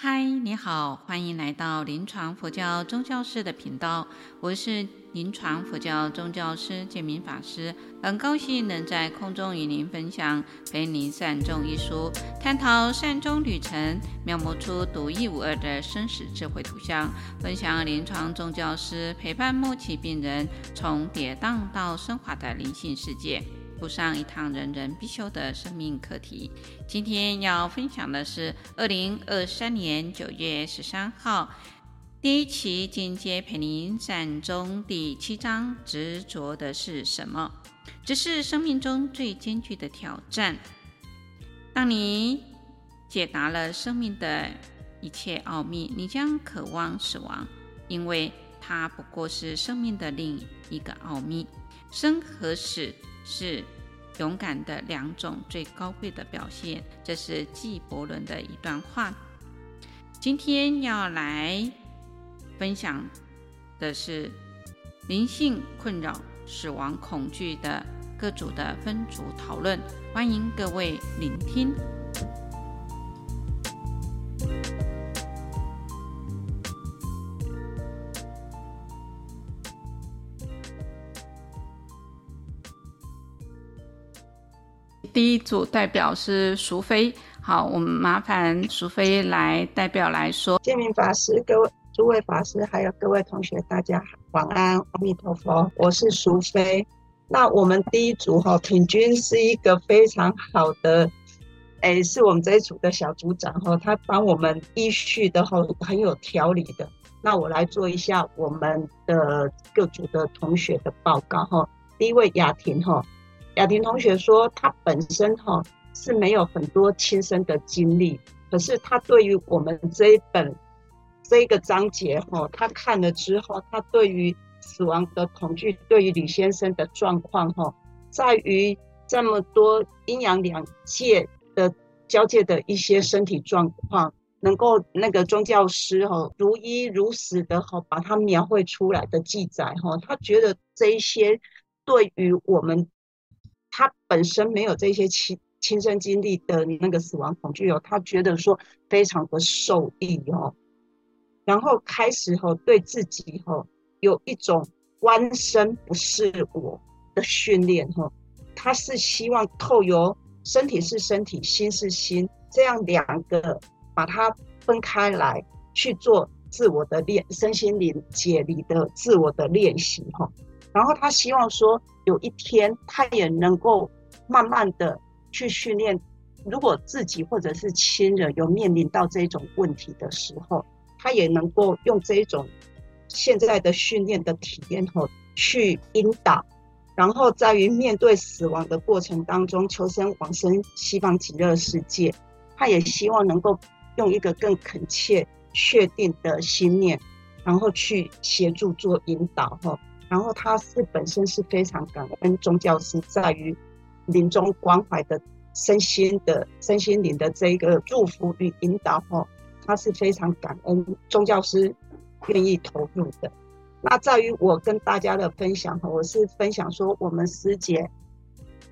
嗨，你好，欢迎来到临床佛教宗教师的频道，我是临床佛教宗教师建明法师，很高兴能在空中与您分享《陪你善终》一书，探讨善终旅程，描摹出独一无二的生死智慧图像，分享临床宗教师陪伴末期病人从跌宕到升华的灵性世界。补上一堂人人必修的生命课题。今天要分享的是二零二三年九月十三号第一期进阶陪您善终第七章：执着的是什么？这是生命中最艰巨的挑战。当你解答了生命的一切奥秘，你将渴望死亡，因为它不过是生命的另一个奥秘。生和死。是勇敢的两种最高贵的表现，这是纪伯伦的一段话。今天要来分享的是灵性困扰、死亡恐惧的各组的分组讨论，欢迎各位聆听。第一组代表是淑妃，好，我们麻烦淑妃来代表来说。建明法师，各位诸位法师，还有各位同学，大家晚安，阿弥陀佛，我是淑妃。那我们第一组哈，品君是一个非常好的，哎，是我们这一组的小组长哈，他帮我们依序的哈，很有条理的。那我来做一下我们的各组的同学的报告哈。第一位雅婷哈。雅婷同学说，她本身哈是没有很多亲身的经历，可是她对于我们这一本这一个章节哈，她看了之后，她对于死亡的恐惧，对于李先生的状况哈，在于这么多阴阳两界的交界的一些身体状况，能够那个宗教师哈如一如实的哈把它描绘出来的记载哈，他觉得这一些对于我们。他本身没有这些亲亲身经历的你那个死亡恐惧哦，他觉得说非常的受益哦，然后开始后对自己哈有一种弯身不是我的训练哈，他是希望透由身体是身体，心是心这样两个把它分开来去做自我的练身心灵解离的自我的练习哈。然后他希望说，有一天他也能够慢慢的去训练，如果自己或者是亲人有面临到这种问题的时候，他也能够用这种现在的训练的体验后去引导，然后在于面对死亡的过程当中求生往生西方极乐世界，他也希望能够用一个更恳切确定的心念，然后去协助做引导后。然后他是本身是非常感恩宗教师在于临终关怀的身心的身心灵的这一个祝福与引导哦，他是非常感恩宗教师愿意投入的。那在于我跟大家的分享哈，我是分享说我们师姐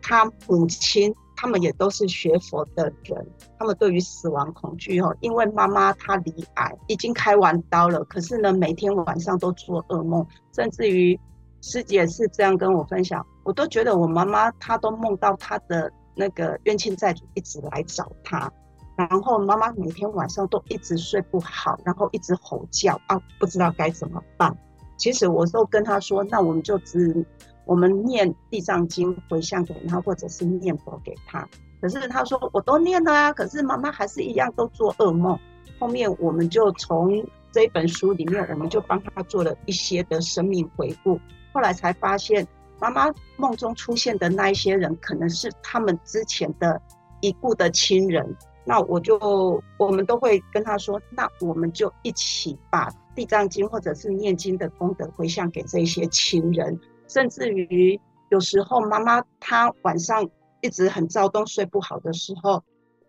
她母亲他们也都是学佛的人，他们对于死亡恐惧哈，因为妈妈她罹癌已经开完刀了，可是呢每天晚上都做噩梦，甚至于。师姐是这样跟我分享，我都觉得我妈妈她都梦到她的那个冤亲债主一直来找她，然后妈妈每天晚上都一直睡不好，然后一直吼叫啊，不知道该怎么办。其实我都跟她说，那我们就只我们念地藏经回向给他，或者是念佛给他。可是他说我都念了啊，可是妈妈还是一样都做噩梦。后面我们就从这本书里面，我们就帮他做了一些的生命回顾。后来才发现，妈妈梦中出现的那一些人，可能是他们之前的已故的亲人。那我就我们都会跟他说，那我们就一起把地藏经或者是念经的功德回向给这些亲人。甚至于有时候妈妈她晚上一直很躁动睡不好的时候，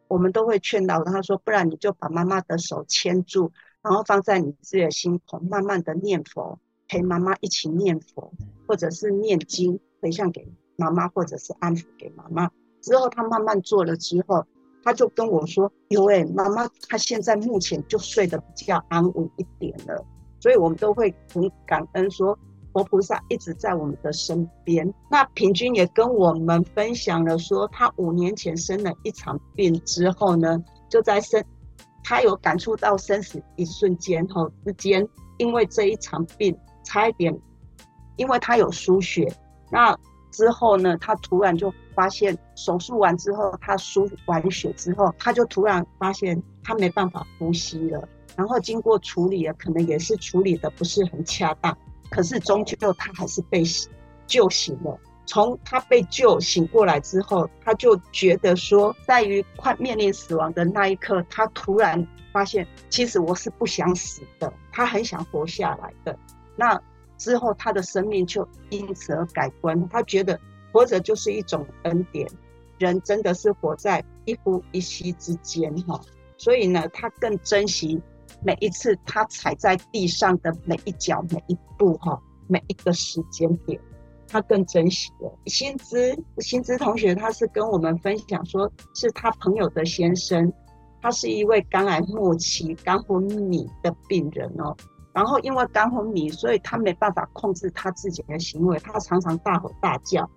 我们都会劝导她说，不然你就把妈妈的手牵住，然后放在你自己的心口，慢慢的念佛。陪妈妈一起念佛，或者是念经回向给妈妈，或者是安抚给妈妈。之后她慢慢做了之后，他就跟我说：“有诶、欸，妈妈，她现在目前就睡得比较安稳一点了。”所以，我们都会很感恩，说佛菩萨一直在我们的身边。那平均也跟我们分享了，说他五年前生了一场病之后呢，就在生，他有感触到生死一瞬间哈之间，因为这一场病差一点，因为他有输血，那之后呢，他突然就。发现手术完之后，他输完血之后，他就突然发现他没办法呼吸了。然后经过处理了，可能也是处理的不是很恰当，可是终究他还是被救醒了。从他被救醒过来之后，他就觉得说，在于快面临死亡的那一刻，他突然发现，其实我是不想死的，他很想活下来的。那之后，他的生命就因此而改观，他觉得。活着就是一种恩典，人真的是活在一呼一吸之间哈，所以呢，他更珍惜每一次他踩在地上的每一脚、每一步哈，每一个时间点，他更珍惜了。新知新知同学，他是跟我们分享说，是他朋友的先生，他是一位肝癌末期、肝昏迷的病人哦，然后因为肝昏迷，所以他没办法控制他自己的行为，他常常大吼大叫。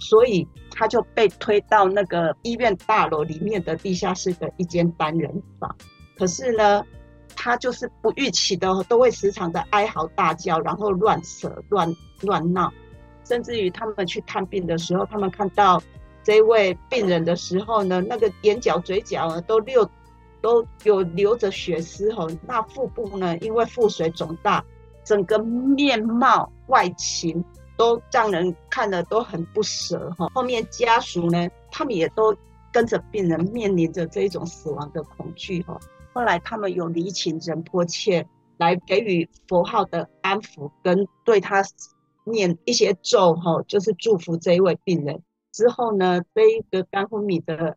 所以他就被推到那个医院大楼里面的地下室的一间单人房。可是呢，他就是不预期的，都会时常的哀嚎大叫，然后乱扯乱乱闹，甚至于他们去探病的时候，他们看到这位病人的时候呢，那个眼角、嘴角都流都有流着血丝吼，那腹部呢，因为腹水肿大，整个面貌外形。都让人看了都很不舍哈。后面家属呢，他们也都跟着病人面临着这种死亡的恐惧哈。后来他们有离情人迫切来给予佛号的安抚，跟对他念一些咒哈，就是祝福这一位病人。之后呢，这一个肝昏迷的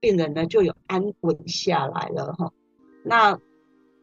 病人呢，就有安稳下来了哈。那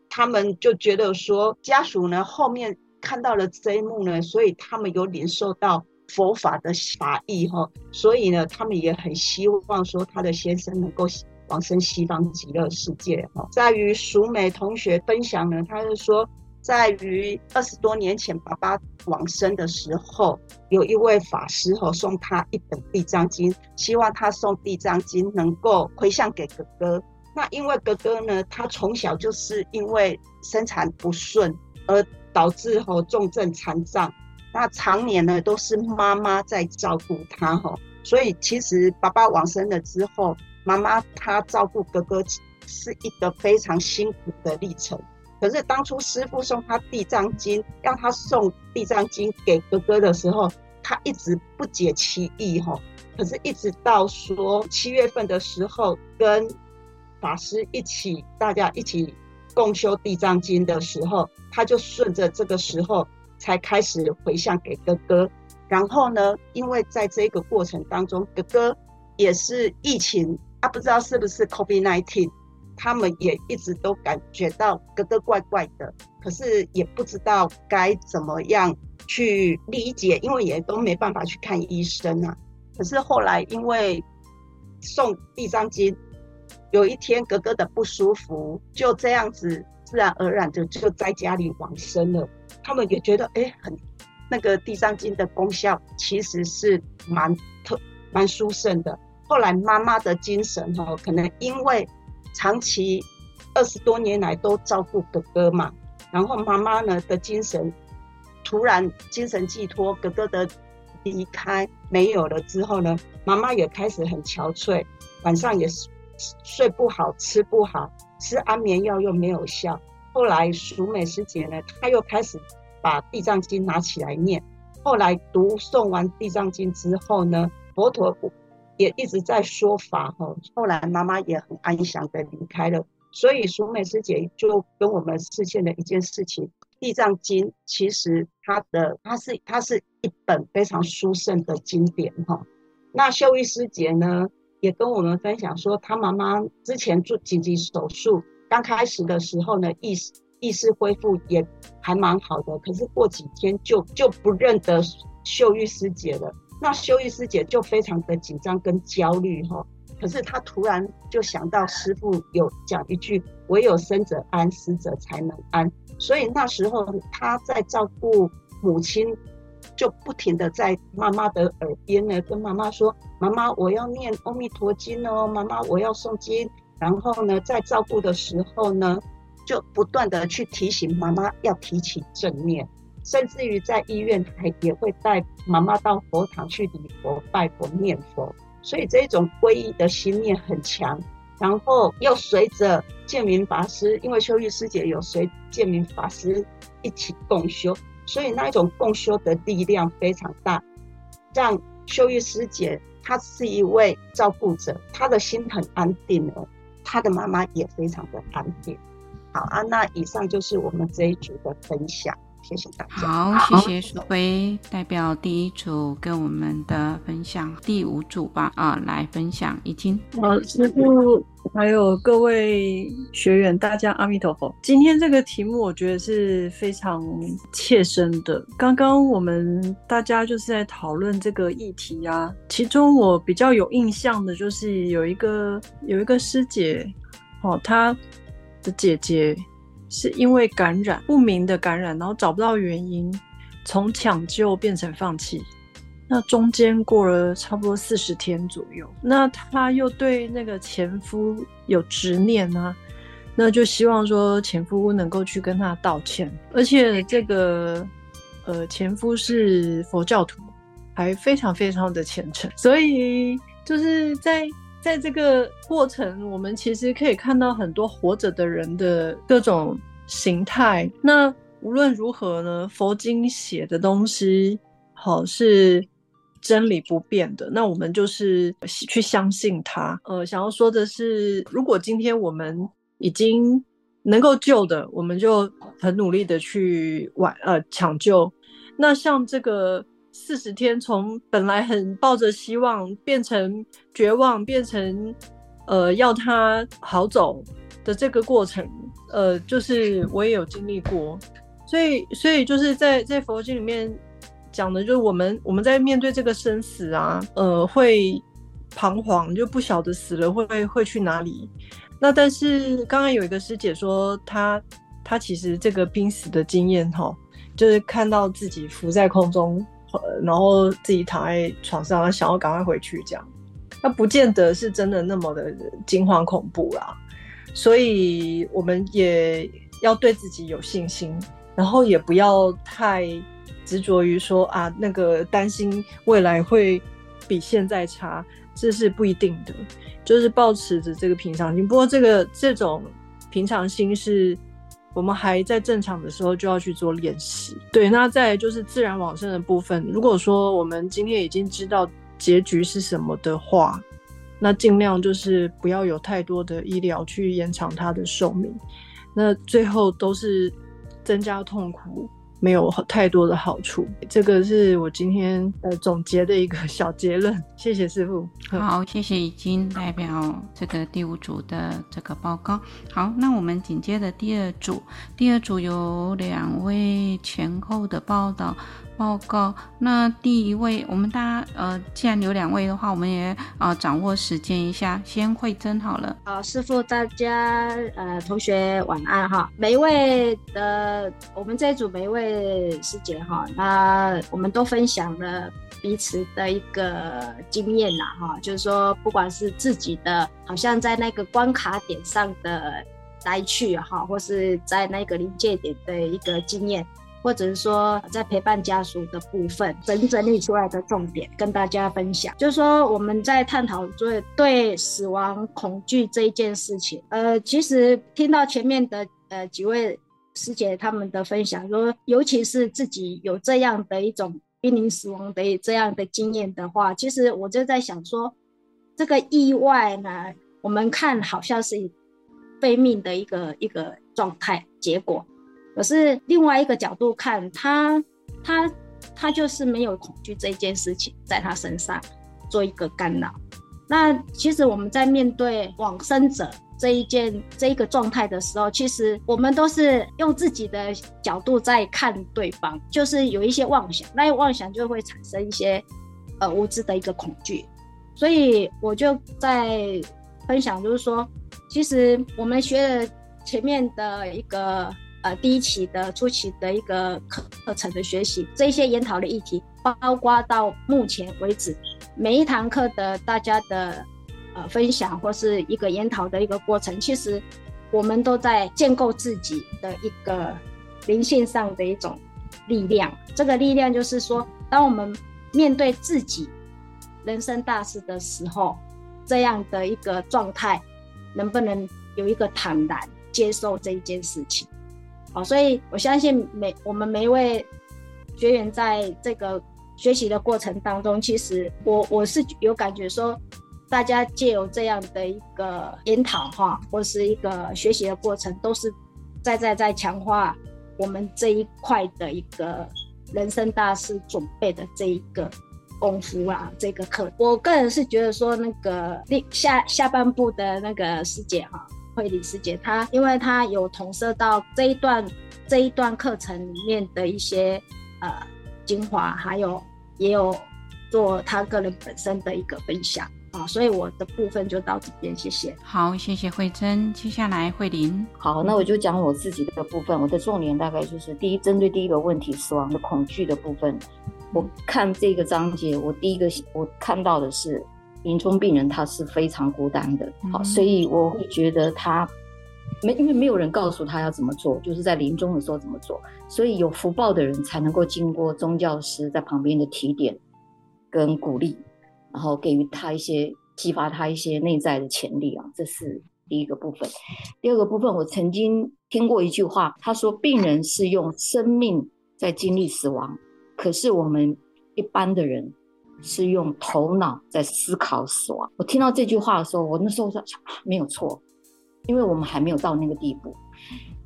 他们就觉得说，家属呢后面。看到了这一幕呢，所以他们有领受到佛法的法义哈，所以呢，他们也很希望说他的先生能够往生西方极乐世界哈。在于淑美同学分享呢，他是说，在于二十多年前爸爸往生的时候，有一位法师哈送他一本地藏经，希望他送地藏经能够回向给哥哥。那因为哥哥呢，他从小就是因为生产不顺而。导致吼重症残障，那常年呢都是妈妈在照顾他吼，所以其实爸爸往生了之后，妈妈她照顾哥哥是一个非常辛苦的历程。可是当初师傅送他地藏经，让他送地藏经给哥哥的时候，他一直不解其意吼。可是，一直到说七月份的时候，跟法师一起，大家一起。共修地藏经的时候，他就顺着这个时候才开始回向给哥哥。然后呢，因为在这个过程当中，哥哥也是疫情，他不知道是不是 COVID-19，他们也一直都感觉到格格怪怪的，可是也不知道该怎么样去理解，因为也都没办法去看医生啊。可是后来因为送地藏经。有一天，格格的不舒服，就这样子自然而然的就在家里往生了。他们也觉得，哎、很那个地藏经的功效其实是蛮特蛮殊胜的。后来妈妈的精神哈，可能因为长期二十多年来都照顾哥哥嘛，然后妈妈呢的精神突然精神寄托，哥哥的离开没有了之后呢，妈妈也开始很憔悴，晚上也是。睡不好，吃不好，吃安眠药又没有效。后来淑美师姐呢，她又开始把地藏经拿起来念。后来读诵完地藏经之后呢，佛陀也一直在说法哈。后来妈妈也很安详的离开了。所以淑美师姐就跟我们示现了一件事情：地藏经其实它的它是它是一本非常殊胜的经典哈。那秀玉师姐呢？也跟我们分享说，她妈妈之前做紧急手术，刚开始的时候呢，意识意识恢复也还蛮好的，可是过几天就就不认得秀玉师姐了。那修玉师姐就非常的紧张跟焦虑哈，可是她突然就想到师傅有讲一句：“唯有生者安，死者才能安。”所以那时候她在照顾母亲，就不停的在妈妈的耳边呢，跟妈妈说：“妈妈，我要念阿弥陀经哦，妈妈，我要诵经。”然后呢，在照顾的时候呢，就不断的去提醒妈妈要提起正念，甚至于在医院还也会带妈妈到佛堂去礼佛、拜佛、念佛。所以这种皈依的心念很强。然后又随着建明法师，因为秀玉师姐有随建明法师一起共修，所以那一种共修的力量非常大，让秀玉师姐她是一位照顾者，她的心很安定了。她的妈妈也非常的安定。好啊，那以上就是我们这一组的分享，谢谢大家。好，谢谢淑妃代表第一组跟我们的分享，第五组吧啊，来分享已经。好，师傅还有各位学员，大家阿弥陀佛。今天这个题目我觉得是非常切身的。刚刚我们大家就是在讨论这个议题啊，其中我比较有印象的就是有一个有一个师姐，哦，她。的姐姐是因为感染，不明的感染，然后找不到原因，从抢救变成放弃。那中间过了差不多四十天左右，那她又对那个前夫有执念啊，那就希望说前夫能够去跟她道歉，而且这个呃前夫是佛教徒，还非常非常的虔诚，所以就是在。在这个过程，我们其实可以看到很多活着的人的各种形态。那无论如何呢，佛经写的东西，好是真理不变的。那我们就是去相信它。呃，想要说的是，如果今天我们已经能够救的，我们就很努力的去挽呃抢救。那像这个。四十天，从本来很抱着希望，变成绝望，变成呃要他好走的这个过程，呃，就是我也有经历过，所以，所以就是在在佛经里面讲的，就是我们我们在面对这个生死啊，呃，会彷徨，就不晓得死了会会会去哪里。那但是刚刚有一个师姐说，她她其实这个濒死的经验哈，就是看到自己浮在空中。然后自己躺在床上，想要赶快回去，这样，那不见得是真的那么的惊慌恐怖啦。所以我们也要对自己有信心，然后也不要太执着于说啊，那个担心未来会比现在差，这是不一定的。就是抱持着这个平常心，不过这个这种平常心是。我们还在正常的时候就要去做练习。对，那在就是自然往生的部分。如果说我们今天已经知道结局是什么的话，那尽量就是不要有太多的医疗去延长它的寿命，那最后都是增加痛苦。没有太多的好处，这个是我今天呃总结的一个小结论。谢谢师傅。好，谢谢已经代表这个第五组的这个报告。好，那我们紧接着第二组，第二组有两位前后的报道。报告，那第一位，我们大家呃，既然有两位的话，我们也啊、呃、掌握时间一下，先慧真好了。好，师傅，大家呃同学晚安哈，每一位的我们这一组每一位师姐哈，那我们都分享了彼此的一个经验呐哈，就是说不管是自己的，好像在那个关卡点上的来去哈，或是在那个临界点的一个经验。或者是说，在陪伴家属的部分，整整理出来的重点跟大家分享，就是说我们在探讨对对死亡恐惧这一件事情。呃，其实听到前面的呃几位师姐他们的分享，说尤其是自己有这样的一种濒临死亡的这样的经验的话，其实我就在想说，这个意外呢，我们看好像是非命的一个一个状态结果。可是另外一个角度看，他他他就是没有恐惧这一件事情在他身上做一个干扰。那其实我们在面对往生者这一件这一个状态的时候，其实我们都是用自己的角度在看对方，就是有一些妄想，那妄想就会产生一些呃无知的一个恐惧。所以我就在分享，就是说，其实我们学了前面的一个呃第一期的初期的一个课课程的学习，这些研讨的议题，包括到目前为止每一堂课的大家的呃分享或是一个研讨的一个过程，其实我们都在建构自己的一个灵性上的一种力量。这个力量就是说，当我们面对自己。人生大事的时候，这样的一个状态，能不能有一个坦然接受这一件事情？好，所以我相信每我们每一位学员在这个学习的过程当中，其实我我是有感觉说，大家借由这样的一个研讨哈，或是一个学习的过程，都是在在在强化我们这一块的一个人生大事准备的这一个。功夫啊，这个课，我个人是觉得说，那个下下半部的那个师姐哈，慧理师姐，她因为她有投射到这一段这一段课程里面的一些呃精华，还有也有做她个人本身的一个分享啊，所以我的部分就到这边，谢谢。好，谢谢慧珍，接下来慧玲。好，那我就讲我自己的部分，我的重点大概就是第一，针对第一个问题，死亡的恐惧的部分。我看这个章节，我第一个我看到的是临终病人他是非常孤单的，好，所以我会觉得他没因为没有人告诉他要怎么做，就是在临终的时候怎么做，所以有福报的人才能够经过宗教师在旁边的提点跟鼓励，然后给予他一些激发他一些内在的潜力啊，这是第一个部分。第二个部分，我曾经听过一句话，他说病人是用生命在经历死亡。可是我们一般的人是用头脑在思考死亡。我听到这句话的时候，我那时候说没有错，因为我们还没有到那个地步。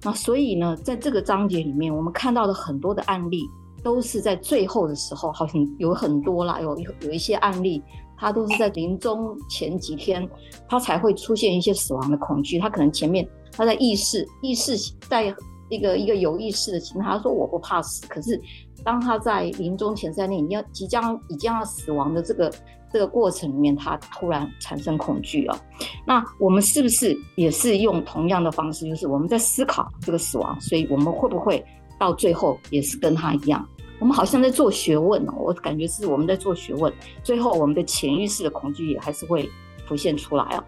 那所以呢，在这个章节里面，我们看到的很多的案例，都是在最后的时候，好像有很多啦，有有一些案例，他都是在临终前几天，他才会出现一些死亡的恐惧。他可能前面他在意识意识在一个一个有意识的情况，他说我不怕死，可是。当他在临终前三年，你要即将已经要死亡的这个这个过程里面，他突然产生恐惧了。那我们是不是也是用同样的方式，就是我们在思考这个死亡？所以我们会不会到最后也是跟他一样？我们好像在做学问哦，我感觉是我们在做学问。最后我们的潜意识的恐惧也还是会浮现出来啊。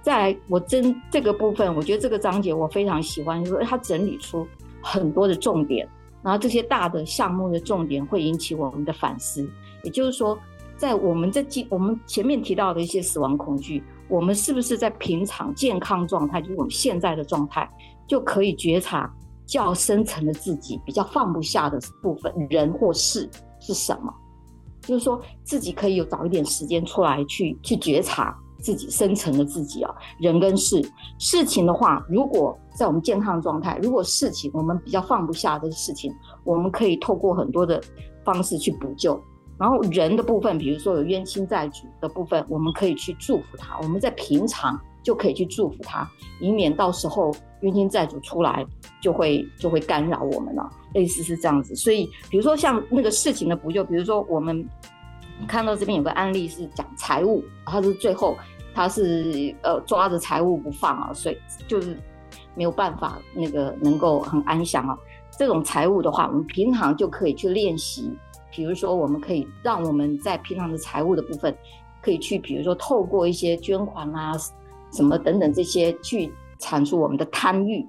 再来，我真这个部分，我觉得这个章节我非常喜欢，就是他整理出很多的重点。然后这些大的项目的重点会引起我们的反思，也就是说，在我们在我们前面提到的一些死亡恐惧，我们是不是在平常健康状态，就是我们现在的状态，就可以觉察较深层的自己比较放不下的部分，人或事是什么？就是说自己可以有早一点时间出来去去觉察。自己深层的自己啊，人跟事，事情的话，如果在我们健康状态，如果事情我们比较放不下的事情，我们可以透过很多的方式去补救。然后人的部分，比如说有冤亲债主的部分，我们可以去祝福他。我们在平常就可以去祝福他，以免到时候冤亲债主出来就会就会干扰我们了。类似是这样子。所以，比如说像那个事情的补救，比如说我们。看到这边有个案例是讲财务，他是最后他是呃抓着财务不放啊，所以就是没有办法那个能够很安详啊。这种财务的话，我们平常就可以去练习，比如说我们可以让我们在平常的财务的部分，可以去比如说透过一些捐款啊什么等等这些去阐述我们的贪欲，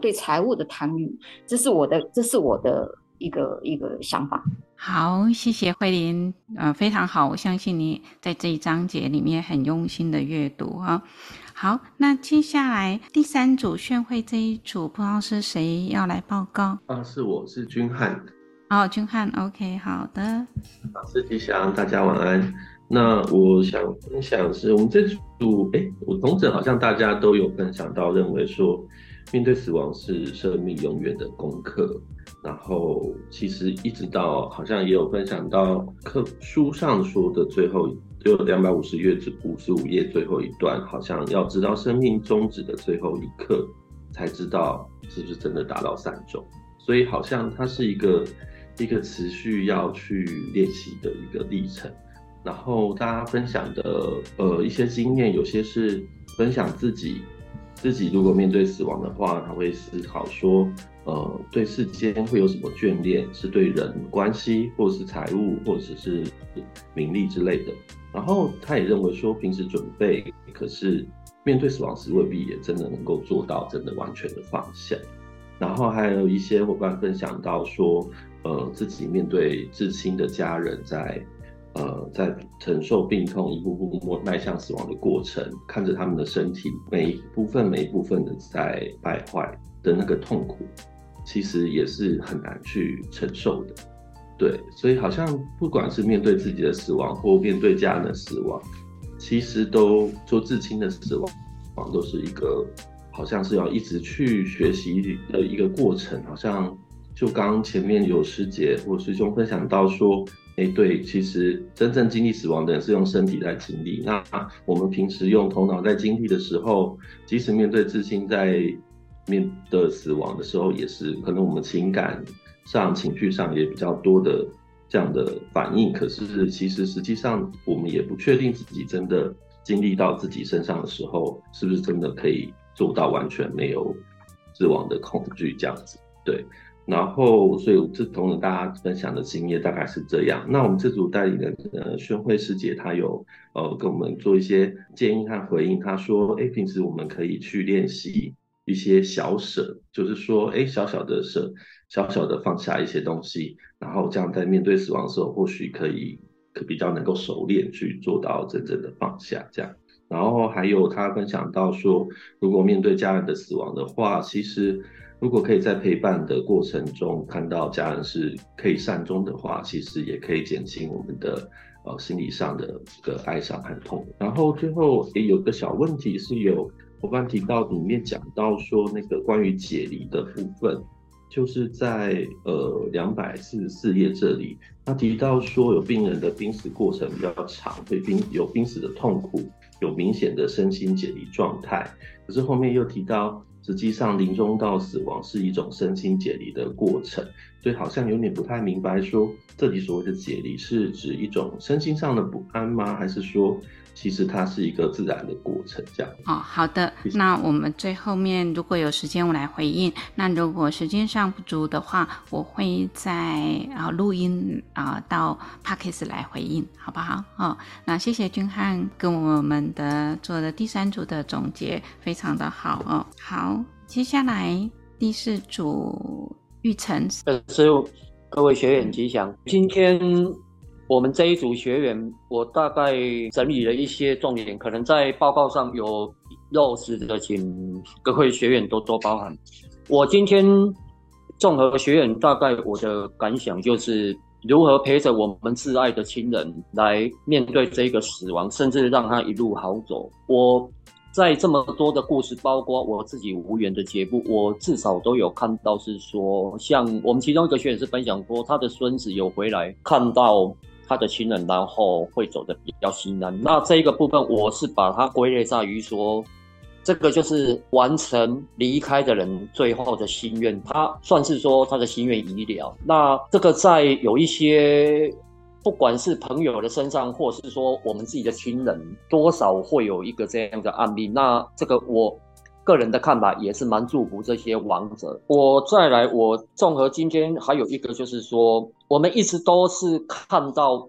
对财务的贪欲，这是我的这是我的一个一个想法。好，谢谢慧琳，呃，非常好，我相信你在这一章节里面很用心的阅读啊。好，那接下来第三组炫会这一组，不知道是谁要来报告？啊，是我是君汉。哦，君汉，OK，好的。老师吉祥，大家晚安。那我想分享是我们这组，哎，我同整好像大家都有分享到，认为说面对死亡是生命永远的功课。然后其实一直到好像也有分享到课书上说的最后就两百五十页至五十五页最后一段，好像要知道生命终止的最后一刻，才知道是不是真的达到善终。所以好像它是一个一个持续要去练习的一个历程。然后大家分享的呃一些经验，有些是分享自己自己如果面对死亡的话，他会思考说，呃，对世间会有什么眷恋，是对人关系，或是财务，或者是名利之类的。然后他也认为说，平时准备，可是面对死亡时未必也真的能够做到真的完全的放下。然后还有一些伙伴分享到说，呃，自己面对至亲的家人在，呃，在承受病痛，一步步迈向死亡的过程，看着他们的身体每一部分每一部分的在败坏的那个痛苦，其实也是很难去承受的。对，所以好像不管是面对自己的死亡，或面对家人的死亡，其实都做至亲的死亡，都是一个。好像是要一直去学习的一个过程，好像就刚前面有师姐或师兄分享到说，哎，对，其实真正经历死亡的人是用身体在经历，那我们平时用头脑在经历的时候，即使面对至亲在面的死亡的时候，也是可能我们情感上、情绪上也比较多的这样的反应，可是其实实际上我们也不确定自己真的经历到自己身上的时候，是不是真的可以。做到完全没有死亡的恐惧这样子，对，然后所以这同大家分享的经验大概是这样。那我们这组代理人呃宣慧师姐，她有呃跟我们做一些建议和回应。她说，哎，平时我们可以去练习一些小舍，就是说，哎，小小的舍，小小的放下一些东西，然后这样在面对死亡的时候，或许可以可比较能够熟练去做到真正的放下这样。然后还有他分享到说，如果面对家人的死亡的话，其实如果可以在陪伴的过程中看到家人是可以善终的话，其实也可以减轻我们的呃心理上的这个哀伤和痛。然后最后也有个小问题是有伙伴提到里面讲到说那个关于解离的部分，就是在呃两百四十四页这里，他提到说有病人的濒死过程比较长，会濒有濒死的痛苦。有明显的身心解离状态，可是后面又提到，实际上临终到死亡是一种身心解离的过程，所以好像有点不太明白，说这里所谓的解离是指一种身心上的不安吗？还是说？其实它是一个自然的过程，这样。哦，好的。那我们最后面如果有时间，我来回应。那如果时间上不足的话，我会在啊录音啊到 p a c k e s 来回应，好不好？哦，那谢谢君汉跟我们的做的第三组的总结，非常的好哦。好，接下来第四组玉成。呃，所以各位学员吉祥，今天。我们这一组学员，我大概整理了一些重点，可能在报告上有漏失的，请各位学员多多包涵。我今天综合学员大概我的感想就是，如何陪着我们挚爱的亲人来面对这个死亡，甚至让他一路好走。我在这么多的故事，包括我自己无缘的节目，我至少都有看到是说，像我们其中一个学员是分享过，他的孙子有回来看到。他的亲人，然后会走得比较心安。那这一个部分，我是把它归类在于说，这个就是完成离开的人最后的心愿，他算是说他的心愿已了。那这个在有一些，不管是朋友的身上，或是说我们自己的亲人，多少会有一个这样的案例。那这个我。个人的看法也是蛮祝福这些亡者。我再来，我综合今天还有一个就是说，我们一直都是看到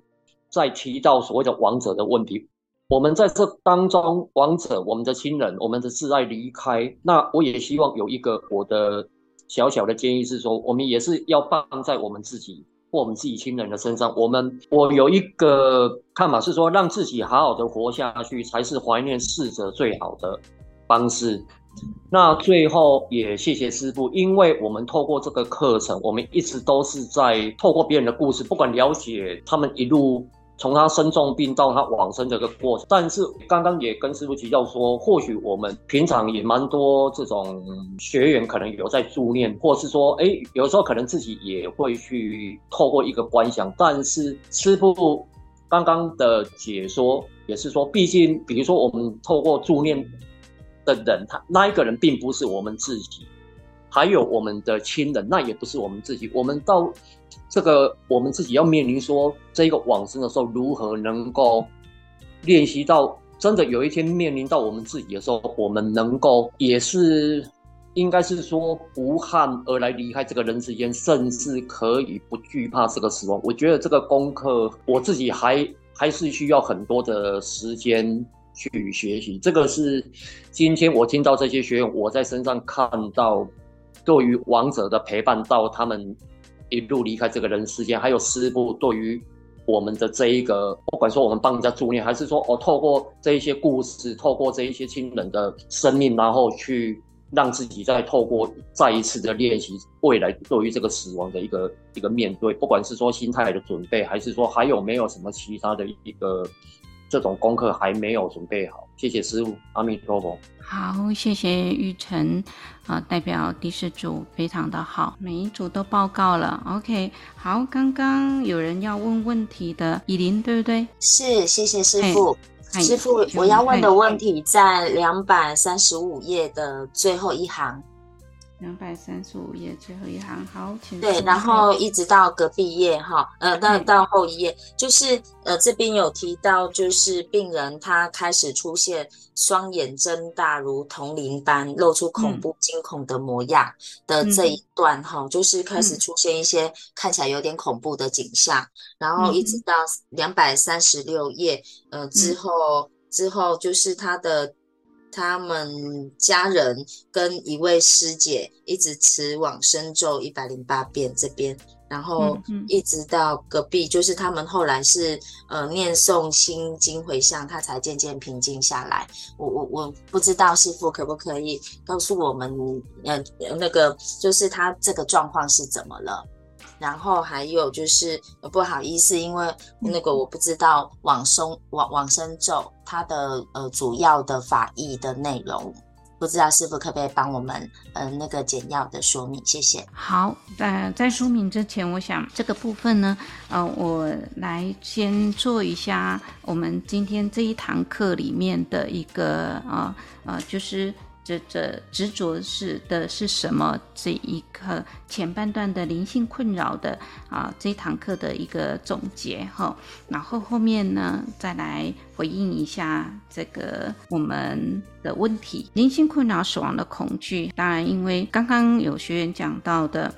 在提到所谓的亡者的问题。我们在这当中，亡者、我们的亲人、我们的挚爱离开，那我也希望有一个我的小小的建议是说，我们也是要放在我们自己或我们自己亲人的身上。我们我有一个看法是说，让自己好好的活下去，才是怀念逝者最好的方式。那最后也谢谢师傅，因为我们透过这个课程，我们一直都是在透过别人的故事，不管了解他们一路从他生重病到他往生这个过程。但是刚刚也跟师傅提到说，或许我们平常也蛮多这种学员可能有在助念，或是说，哎，有时候可能自己也会去透过一个观想。但是师傅刚刚的解说也是说，毕竟比如说我们透过助念。的人，他那一个人并不是我们自己，还有我们的亲人，那也不是我们自己。我们到这个我们自己要面临说这个往生的时候，如何能够练习到真的有一天面临到我们自己的时候，我们能够也是。应该是说无憾而来离开这个人世间，甚至可以不惧怕这个死亡。我觉得这个功课我自己还还是需要很多的时间去学习。这个是今天我听到这些学员我在身上看到，对于亡者的陪伴到他们一路离开这个人世间，还有师傅对于我们的这一个，不管说我们帮人家助念，还是说哦透过这一些故事，透过这一些亲人的生命，然后去。让自己再透过再一次的练习，未来对于这个死亡的一个一个面对，不管是说心态的准备，还是说还有没有什么其他的一个这种功课还没有准备好。谢谢师傅，阿弥陀佛。好，谢谢玉成啊，代表第四组非常的好，每一组都报告了。OK，好，刚刚有人要问问题的，以琳对不对？是，谢谢师傅。师傅，我要问的问题在两百三十五页的最后一行。两百三十五页最后一行，好，请对，然后一直到隔壁页哈，呃，到到后一页，就是呃这边有提到，就是病人他开始出现双眼睁大如铜铃般，露出恐怖惊恐的模样的这一段哈，嗯、就是开始出现一些看起来有点恐怖的景象，嗯、然后一直到两百三十六页，呃之后、嗯、之后就是他的。他们家人跟一位师姐一直持往生咒一百零八遍这边，然后一直到隔壁，就是他们后来是呃念诵心经回向，他才渐渐平静下来。我我我不知道师傅可不可以告诉我们，呃那个就是他这个状况是怎么了？然后还有就是不好意思，因为那个我不知道往生往往生咒它的呃主要的法义的内容，不知道师傅可不可以帮我们呃那个简要的说明？谢谢。好，在在说明之前，我想这个部分呢，呃，我来先做一下我们今天这一堂课里面的一个呃呃就是。这这执着是的是什么？这一课前半段的灵性困扰的啊，这一堂课的一个总结哈，然后后面呢再来回应一下这个我们的问题。灵性困扰死亡的恐惧，当然因为刚刚有学员讲到的，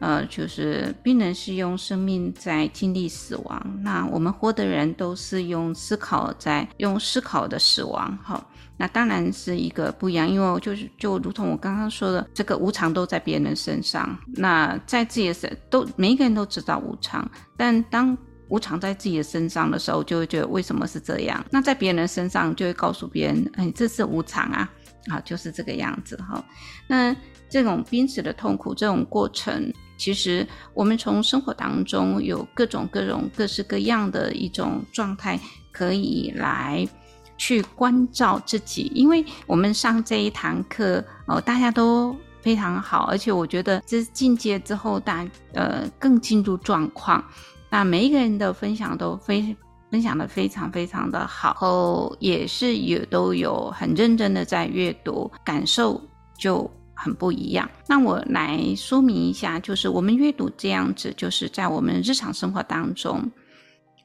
呃，就是病人是用生命在经历死亡，那我们活的人都是用思考在用思考的死亡哈。那当然是一个不一样，因为就是就如同我刚刚说的，这个无常都在别人身上。那在自己的身都每一个人都知道无常，但当无常在自己的身上的时候，就会觉得为什么是这样？那在别人身上就会告诉别人，哎，这是无常啊，啊，就是这个样子哈。那这种濒死的痛苦这种过程，其实我们从生活当中有各种各种各式各样的一种状态可以来。去关照自己，因为我们上这一堂课哦，大家都非常好，而且我觉得这进阶之后，大呃更进入状况。那每一个人的分享都非分享的非常非常的好，然后也是有都有很认真的在阅读，感受就很不一样。那我来说明一下，就是我们阅读这样子，就是在我们日常生活当中。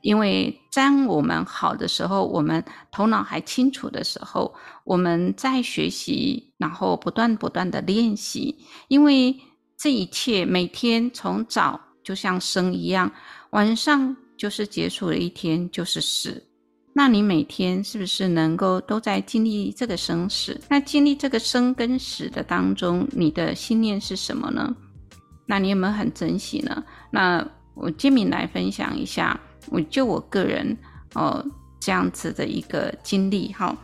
因为当我们好的时候，我们头脑还清楚的时候，我们在学习，然后不断不断的练习。因为这一切每天从早就像生一样，晚上就是结束了一天，就是死。那你每天是不是能够都在经历这个生死？那经历这个生跟死的当中，你的信念是什么呢？那你有没有很珍惜呢？那我建明来分享一下。我就我个人哦，这样子的一个经历哈，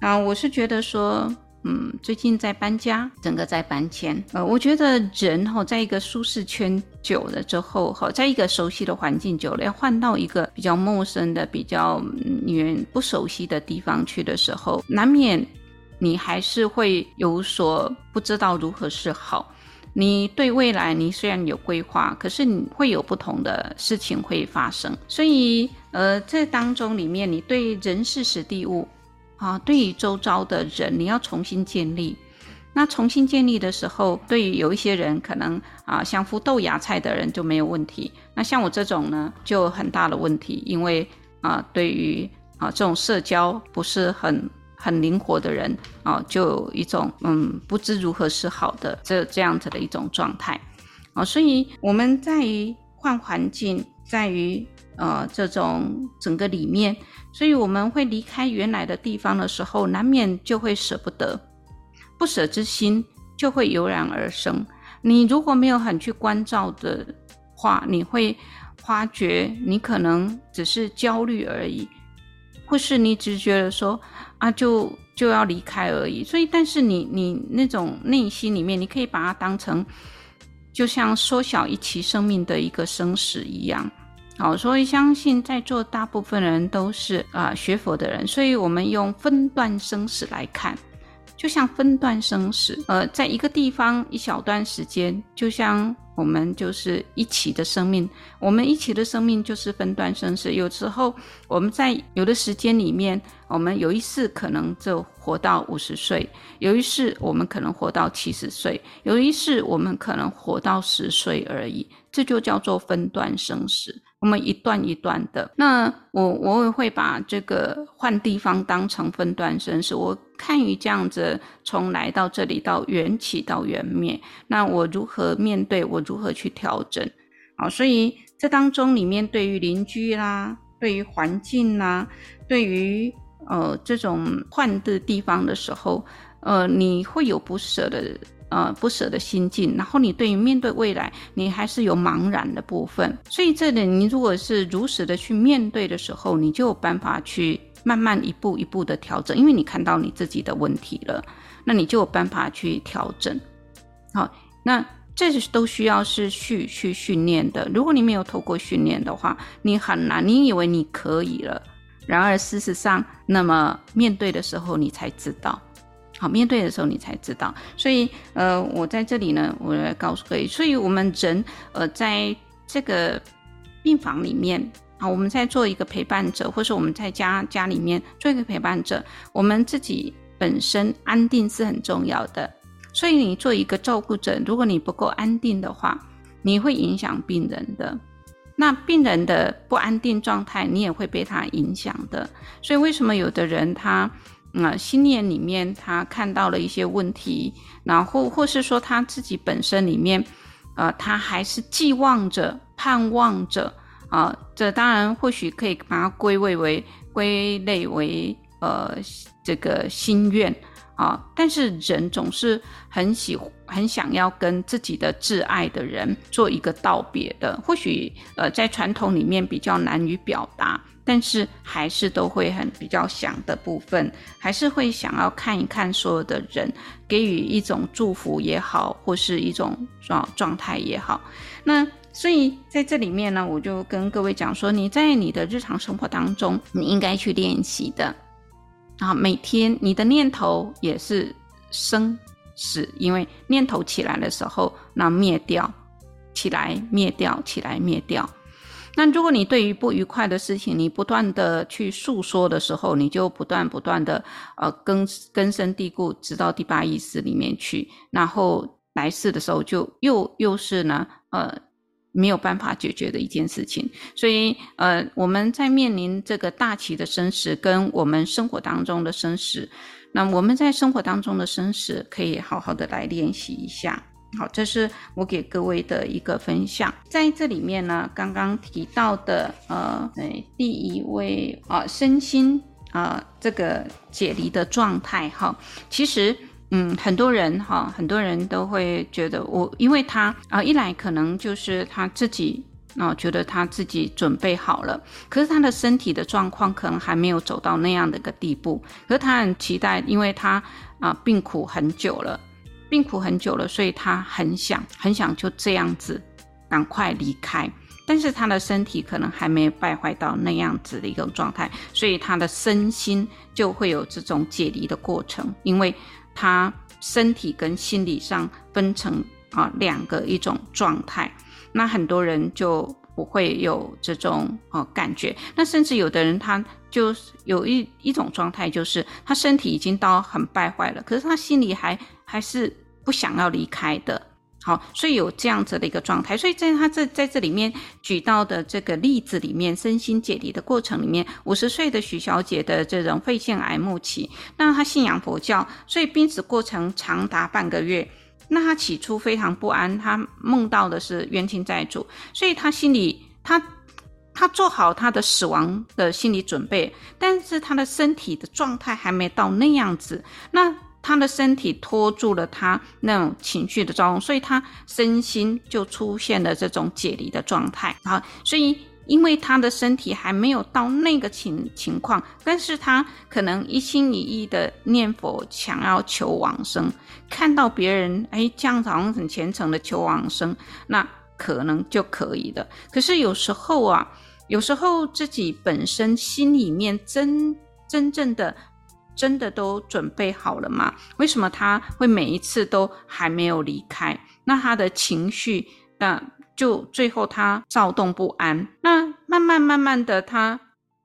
啊，我是觉得说，嗯，最近在搬家，整个在搬迁，呃，我觉得人哈，在一个舒适圈久了之后哈，在一个熟悉的环境久了，要换到一个比较陌生的、比较女人不熟悉的地方去的时候，难免你还是会有所不知道如何是好。你对未来，你虽然有规划，可是你会有不同的事情会发生。所以，呃，这当中里面，你对人事时地物，啊，对于周遭的人，你要重新建立。那重新建立的时候，对于有一些人可能啊，像付豆芽菜的人就没有问题。那像我这种呢，就很大的问题，因为啊，对于啊这种社交不是很很灵活的人啊，就有一种嗯不知如何是好的这这样子的一种状态啊。所以我们在于换环境，在于呃这种整个里面，所以我们会离开原来的地方的时候，难免就会舍不得。不舍之心就会油然而生。你如果没有很去关照的话，你会发觉你可能只是焦虑而已，或是你只觉得说啊，就就要离开而已。所以，但是你你那种内心里面，你可以把它当成就像缩小一期生命的一个生死一样。好，所以相信在座大部分人都是啊、学佛的人，所以我们用分段生死来看。就像分段生死，呃，在一个地方一小段时间，就像我们就是一起的生命，我们一起的生命就是分段生死。有时候我们在有的时间里面，我们有一世可能就活到五十岁，有一世我们可能活到七十岁，有一世我们可能活到十岁而已，这就叫做分段生死。我们一段一段的，那我我也会把这个换地方当成分段生死。我看于这样子，从来到这里到缘起到缘灭，那我如何面对？我如何去调整？好，所以这当中里面，对于邻居啦，对于环境啦，对于呃这种换的地方的时候，呃，你会有不舍的。呃，不舍的心境，然后你对于面对未来，你还是有茫然的部分。所以这里，你如果是如实的去面对的时候，你就有办法去慢慢一步一步的调整，因为你看到你自己的问题了，那你就有办法去调整。好，那这是都需要是去去训练的。如果你没有透过训练的话，你很难。你以为你可以了，然而事实上，那么面对的时候，你才知道。好，面对的时候你才知道，所以呃，我在这里呢，我来告诉各位，所以我们人呃，在这个病房里面啊，我们在做一个陪伴者，或是我们在家家里面做一个陪伴者，我们自己本身安定是很重要的。所以你做一个照顾者，如果你不够安定的话，你会影响病人的。那病人的不安定状态，你也会被他影响的。所以为什么有的人他？啊，心念里面他看到了一些问题，然后或是说他自己本身里面，呃，他还是寄望着、盼望着啊，这当然或许可以把它归位为归类为呃这个心愿啊，但是人总是很喜很想要跟自己的挚爱的人做一个道别的，或许呃在传统里面比较难于表达。但是还是都会很比较想的部分，还是会想要看一看所有的人，给予一种祝福也好，或是一种状状态也好。那所以在这里面呢，我就跟各位讲说，你在你的日常生活当中，你应该去练习的啊，每天你的念头也是生死，因为念头起来的时候，那灭掉，起来灭掉，起来灭掉。那如果你对于不愉快的事情，你不断的去诉说的时候，你就不断不断的呃根根深蒂固，直到第八意识里面去，然后来世的时候就又又是呢呃没有办法解决的一件事情。所以呃我们在面临这个大起的生死，跟我们生活当中的生死，那我们在生活当中的生死，可以好好的来练习一下。好，这是我给各位的一个分享。在这里面呢，刚刚提到的，呃，第一位啊、身心啊、这个解离的状态，哈，其实，嗯，很多人哈，很多人都会觉得我，因为他啊、一来可能就是他自己啊、觉得他自己准备好了，可是他的身体的状况可能还没有走到那样的一个地步，可是他很期待，因为他啊、病苦很久了。病苦很久了，所以他很想很想就这样子赶快离开，但是他的身体可能还没败坏到那样子的一个状态，所以他的身心就会有这种解离的过程，因为他身体跟心理上分成啊两个一种状态，那很多人就不会有这种哦感觉。那甚至有的人他就有一一种状态，就是他身体已经到很败坏了，可是他心里还还是不想要离开的。好，所以有这样子的一个状态。所以在他这在这里面举到的这个例子里面，身心解离的过程里面，五十岁的许小姐的这种肺腺癌末期，那她信仰佛教，所以濒死过程长达半个月。那她起初非常不安，她梦到的是冤亲债主，所以她心里她她做好她的死亡的心理准备，但是她的身体的状态还没到那样子。那他的身体拖住了他那种情绪的躁动，所以他身心就出现了这种解离的状态啊。所以因为他的身体还没有到那个情情况，但是他可能一心一意的念佛，想要求往生，看到别人哎这样子好像很虔诚的求往生，那可能就可以的。可是有时候啊，有时候自己本身心里面真真正的。真的都准备好了吗？为什么他会每一次都还没有离开？那他的情绪，那就最后他躁动不安。那慢慢慢慢的，他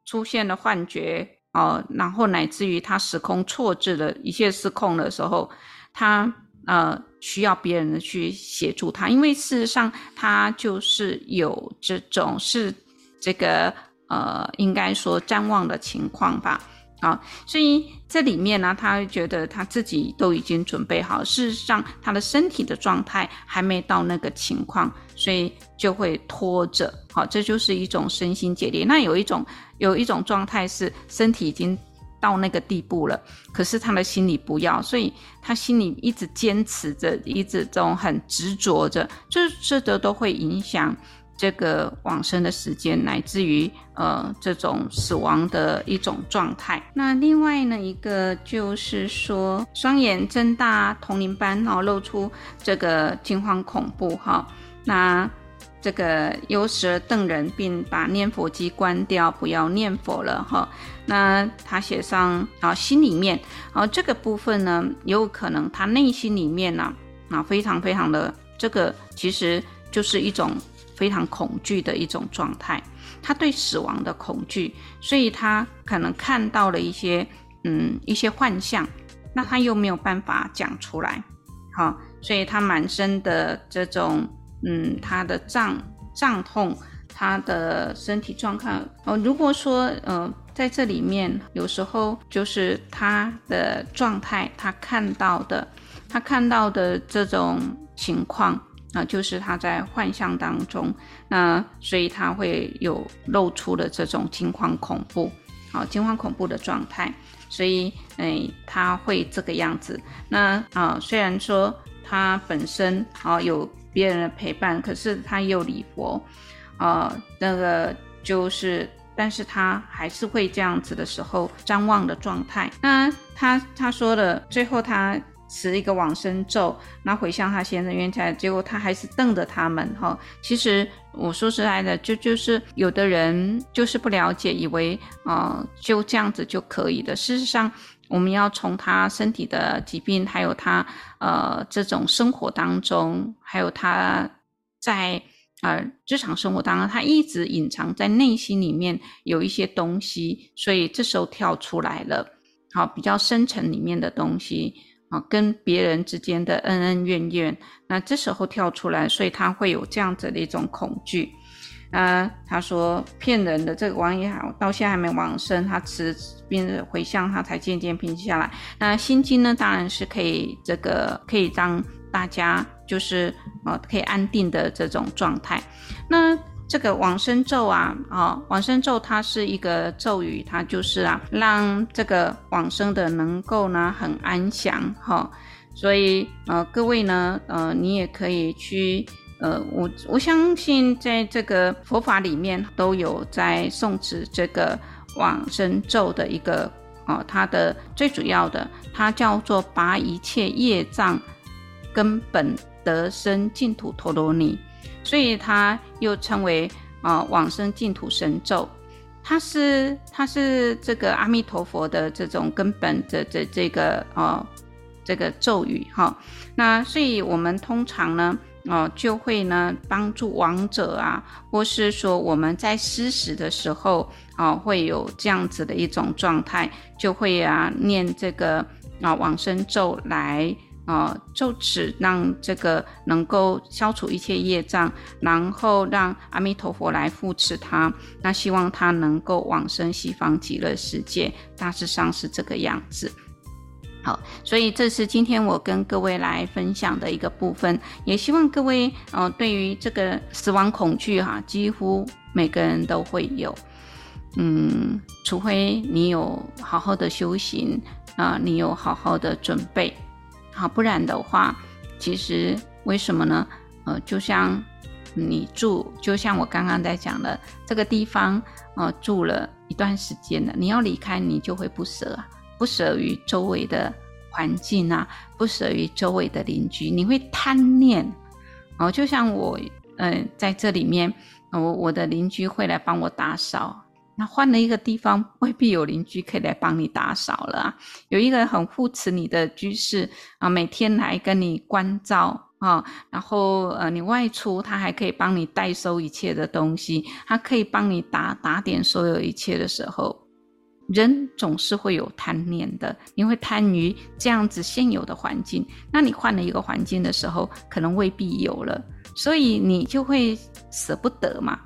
出现了幻觉哦，然后乃至于他时空错置了，一切失控的时候，他呃需要别人去协助他，因为事实上他就是有这种是这个呃，应该说譫妄的情况吧。好，所以这里面呢，他会觉得他自己都已经准备好，事实上他的身体的状态还没到那个情况，所以就会拖着。好，这就是一种身心解离。那有一种有一种状态是身体已经到那个地步了，可是他的心里不要，所以他心里一直坚持着，一直这种很执着着，这这都都会影响。这个往生的时间，乃至于呃这种死亡的一种状态。那另外呢，一个就是说双眼睁大铜铃般，然后露出这个惊慌恐怖哈。那这个有时而瞪人，并把念佛机关掉，不要念佛了哈。那他写上啊，心里面啊这个部分呢，有可能他内心里面呢啊非常非常的这个，其实就是一种。非常恐惧的一种状态，他对死亡的恐惧，所以他可能看到了一些嗯一些幻象，那他又没有办法讲出来，好，所以他满身的这种嗯他的胀胀痛，他的身体状况哦，如果说呃在这里面有时候就是他的状态，他看到的他看到的这种情况。啊，就是他在幻象当中，那所以他会有露出的这种惊慌恐怖，好，惊慌恐怖的状态，所以诶，他会这个样子。那啊，虽然说他本身啊有别人的陪伴，可是他又礼佛，啊，那个就是，但是他还是会这样子的时候张望的状态。那他他说的最后他。持一个往生咒，那回向他先生冤家，结果他还是瞪着他们哈。其实我说实在的，就就是有的人就是不了解，以为啊、呃、就这样子就可以的。事实上，我们要从他身体的疾病，还有他呃这种生活当中，还有他在呃日常生活当中，他一直隐藏在内心里面有一些东西，所以这时候跳出来了，好，比较深层里面的东西。啊，跟别人之间的恩恩怨怨，那这时候跳出来，所以他会有这样子的一种恐惧。啊，他说骗人的这个王爷好，到现在还没往生，他持并回向，他才渐渐平息下来。那心经呢，当然是可以这个可以让大家就是呃可以安定的这种状态。那。这个往生咒啊，啊、哦，往生咒它是一个咒语，它就是啊，让这个往生的能够呢很安详哈、哦。所以呃，各位呢，呃，你也可以去呃，我我相信在这个佛法里面都有在诵持这个往生咒的一个哦，它的最主要的，它叫做拔一切业障根本得生净土陀罗尼。所以它又称为啊、往生净土神咒，它是它是这个阿弥陀佛的这种根本的这这个啊、这个咒语哈。那所以我们通常呢哦，就会呢帮助亡者啊，或是说我们在施食的时候啊，会有这样子的一种状态，就会啊念这个啊往生咒来啊咒词，让这个能够消除一切业障，然后让阿弥陀佛来扶持他，那希望他能够往生西方极乐世界，大致上是这个样子。好，所以这是今天我跟各位来分享的一个部分，也希望各位呃，对于这个死亡恐惧哈，几乎每个人都会有，嗯，除非你有好好的修行啊、你有好好的准备，好，不然的话，其实为什么呢？呃，就像你住，就像我刚刚在讲的这个地方，呃，住了一段时间了，你要离开，你就会不舍啊。不舍于周围的环境啊，不舍于周围的邻居，你会贪念哦。就像我，嗯、呃，在这里面，我我的邻居会来帮我打扫。那换了一个地方，未必有邻居可以来帮你打扫了啊。有一个很护持你的居士啊，每天来跟你关照啊，然后呃，你外出，他还可以帮你代收一切的东西，他可以帮你打打点所有一切的时候。人总是会有贪念的，你会贪于这样子现有的环境，那你换了一个环境的时候，可能未必有了，所以你就会舍不得嘛，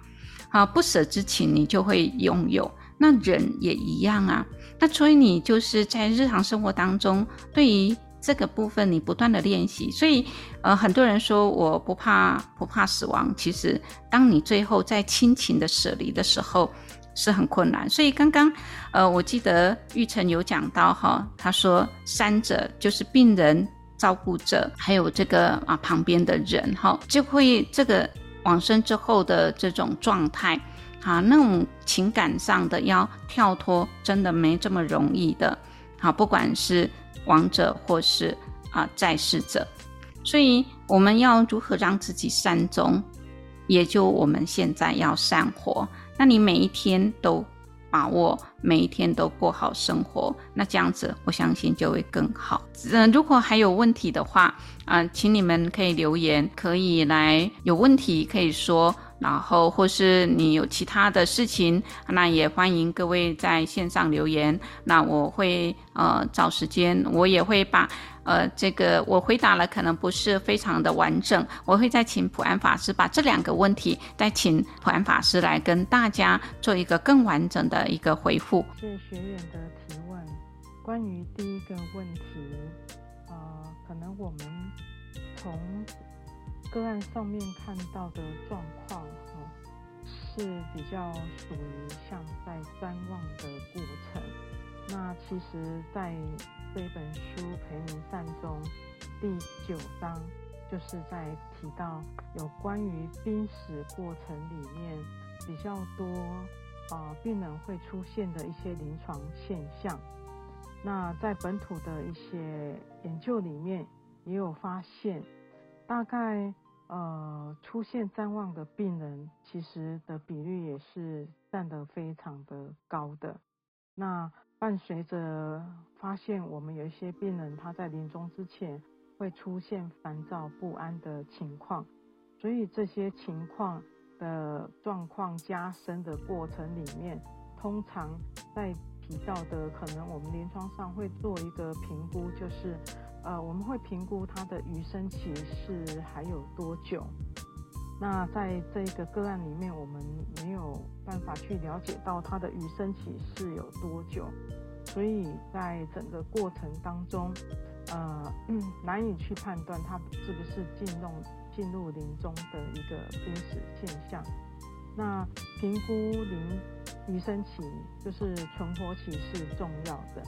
啊，不舍之情你就会拥有，那人也一样啊，那所以你就是在日常生活当中，对于这个部分你不断的练习，所以呃，很多人说我不怕不怕死亡，其实当你最后在亲情的舍离的时候。是很困难，所以刚刚，呃，我记得玉成有讲到哈，他说三者就是病人、照顾者，还有这个啊旁边的人哈，就会这个往生之后的这种状态啊，那种情感上的要跳脱，真的没这么容易的，好，不管是亡者或是啊在世者，所以我们要如何让自己善终，也就我们现在要善活。那你每一天都把握，每一天都过好生活，那这样子我相信就会更好。嗯、如果还有问题的话，啊、呃，请你们可以留言，可以来有问题可以说，然后或是你有其他的事情，那也欢迎各位在线上留言，那我会呃找时间，我也会把。呃，这个我回答了，可能不是非常的完整，我会再请普安法师把这两个问题，再请普安法师来跟大家做一个更完整的一个回复。谢学员的提问，关于第一个问题，呃，可能我们从个案上面看到的状况，哈、是比较属于像在瞻望的过程。那其实，在这本书《陪您善终》第九章，就是在提到有关于濒死过程里面比较多啊、病人会出现的一些临床现象。那在本土的一些研究里面，也有发现，大概呃出现譫妄的病人，其实的比率也是占得非常的高的。那伴随着发现，我们有一些病人他在临终之前会出现烦躁不安的情况，所以这些情况的状况加深的过程里面，通常在提到的可能我们临床上会做一个评估，就是呃我们会评估他的余生期是还有多久。那在这个个案里面，我们没有办法去了解到他的余生期是有多久，所以在整个过程当中，呃，难以去判断他是不是进入进入临终的一个濒死现象。那评估临余生期就是存活期是重要的，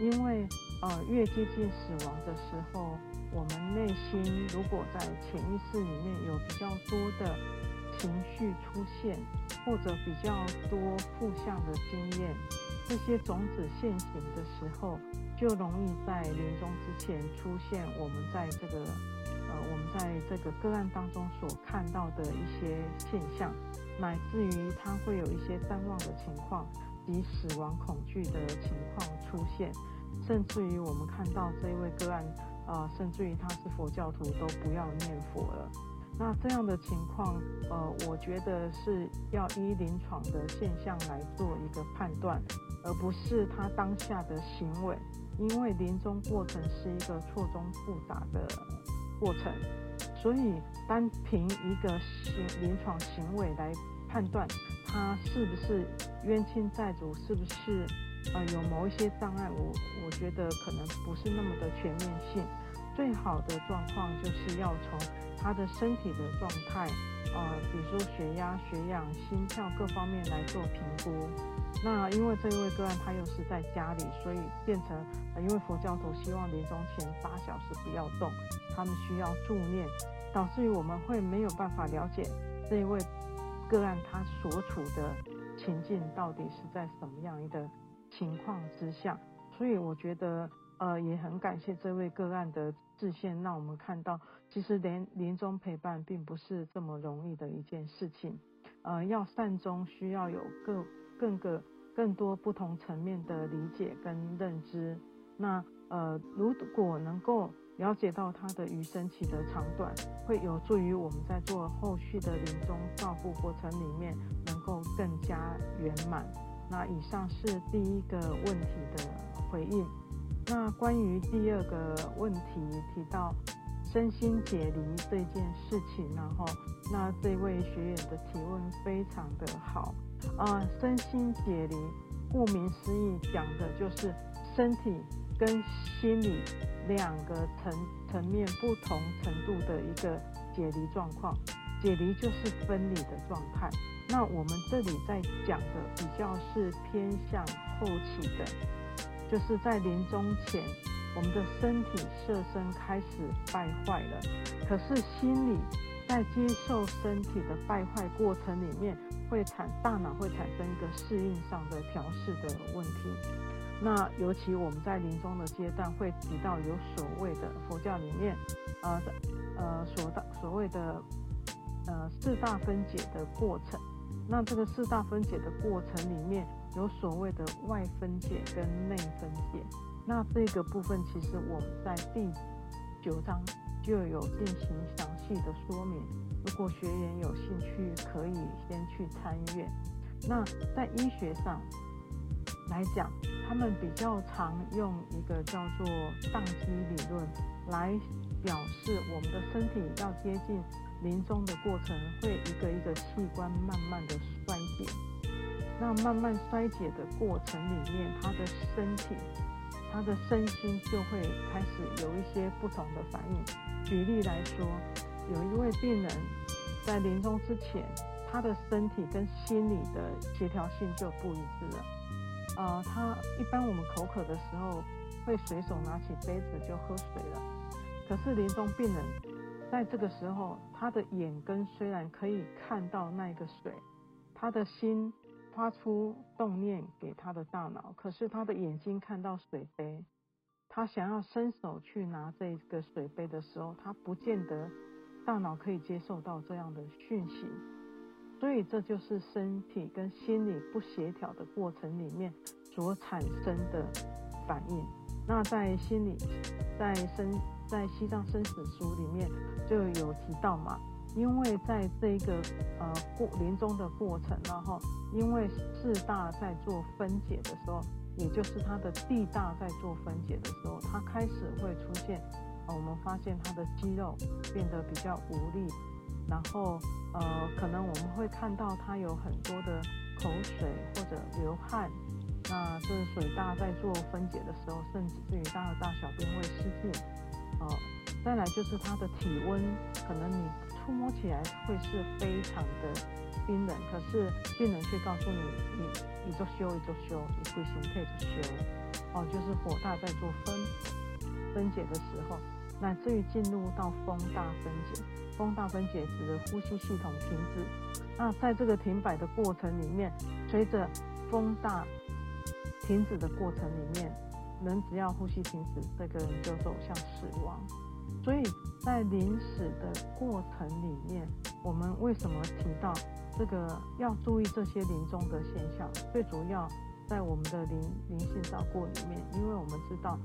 因为呃越接近死亡的时候。我们内心如果在潜意识里面有比较多的情绪出现，或者比较多负向的经验，这些种子现行的时候，就容易在临终之前出现我们在这个呃我们在这个个案当中所看到的一些现象，乃至于他会有一些譫妄的情况及死亡恐惧的情况出现，甚至于我们看到这位个案。啊、甚至于他是佛教徒都不要念佛了。那这样的情况，呃，我觉得是要依临床的现象来做一个判断，而不是他当下的行为，因为临终过程是一个错综复杂的过程，所以单凭一个行临床行为来判断他是不是冤亲债主，是不是呃有某一些障碍，我我觉得可能不是那么的全面性。最好的状况就是要从他的身体的状态，呃，比如说血压、血氧、心跳各方面来做评估。那因为这一位个案他又是在家里，所以变成，呃，因为佛教徒希望临终前八小时不要动，他们需要助念，导致于我们会没有办法了解这一位个案他所处的情境到底是在什么样一个情况之下。所以我觉得。呃，也很感谢这位个案的示现，让我们看到，其实连临终陪伴并不是这么容易的一件事情。呃，要善终，需要有更更个更多不同层面的理解跟认知。那呃，如果能够了解到他的余生期的长短，会有助于我们在做后续的临终照顾过程里面能够更加圆满。那以上是第一个问题的回应。那关于第二个问题提到身心解离这件事情，然后那这位学员的提问非常的好啊，身心解离，顾名思义讲的就是身体跟心理两个层层面不同程度的一个解离状况，解离就是分离的状态。那我们这里在讲的比较是偏向后期的。就是在临终前，我们的身体色身开始败坏了，可是心理在接受身体的败坏过程里面，会产大脑会产生一个适应上的调试的问题。那尤其我们在临终的阶段会提到有所谓的佛教里面，呃呃所大所谓的呃四大分解的过程。那这个四大分解的过程里面。有所谓的外分解跟内分解，那这个部分其实我们在第九章就有进行详细的说明。如果学员有兴趣，可以先去参阅。那在医学上来讲，他们比较常用一个叫做宕机理论来表示我们的身体要接近临终的过程，会一个一个器官慢慢的衰减。那慢慢衰竭的过程里面，他的身体、他的身心就会开始有一些不同的反应。举例来说，有一位病人在临终之前，他的身体跟心理的协调性就不一致了。呃，他一般我们口渴的时候会随手拿起杯子就喝水了，可是临终病人在这个时候，他的眼根虽然可以看到那个水，他的心。发出动念给他的大脑，可是他的眼睛看到水杯，他想要伸手去拿这个水杯的时候，他不见得大脑可以接受到这样的讯息，所以这就是身体跟心理不协调的过程里面所产生的反应。那在心理，在身，在西藏生死书里面就有提到嘛。因为在这一个呃过临终的过程，然后因为四大在做分解的时候，也就是它的地大在做分解的时候，它开始会出现，呃，我们发现它的肌肉变得比较无力，然后呃可能我们会看到它有很多的口水或者流汗，那这水大在做分解的时候，甚至于大的大小便会失禁，哦、再来就是他的体温，可能你。触摸起来会是非常的冰冷，可是病人却告诉你，你你就修，你就修，你归心配着修，哦，就是火大在做分分解的时候，乃至于进入到风大分解，风大分解指的呼吸系统停止。那在这个停摆的过程里面，随着风大停止的过程里面，人只要呼吸停止，这个人就走向死亡。所以在临死的过程里面，我们为什么提到这个要注意这些临终的现象？最主要在我们的灵灵性照顾里面，因为我们知道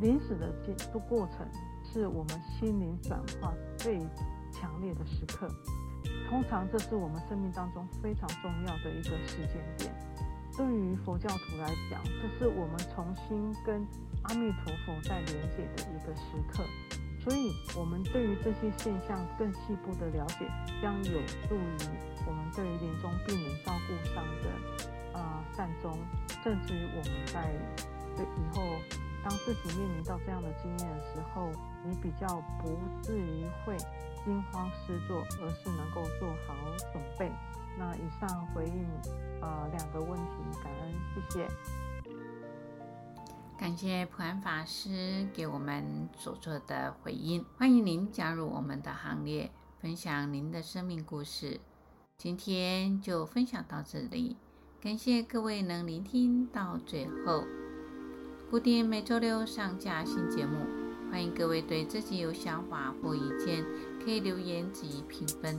临死的这过程是我们心灵转化最强烈的时刻。通常这是我们生命当中非常重要的一个时间点。对于佛教徒来讲，这是我们重新跟阿弥陀佛在连接的一个时刻。所以，我们对于这些现象更细部的了解，将有助于我们对于临终病人照顾上的呃善终，甚至于我们在对以后当自己面临到这样的经验的时候，你比较不至于会惊慌失措，而是能够做好准备。那以上回应呃两个问题，感恩，谢谢。感谢普安法师给我们所做的回应，欢迎您加入我们的行列，分享您的生命故事。今天就分享到这里，感谢各位能聆听到最后。固定每周六上架新节目，欢迎各位对自己有想法或意见可以留言及评分。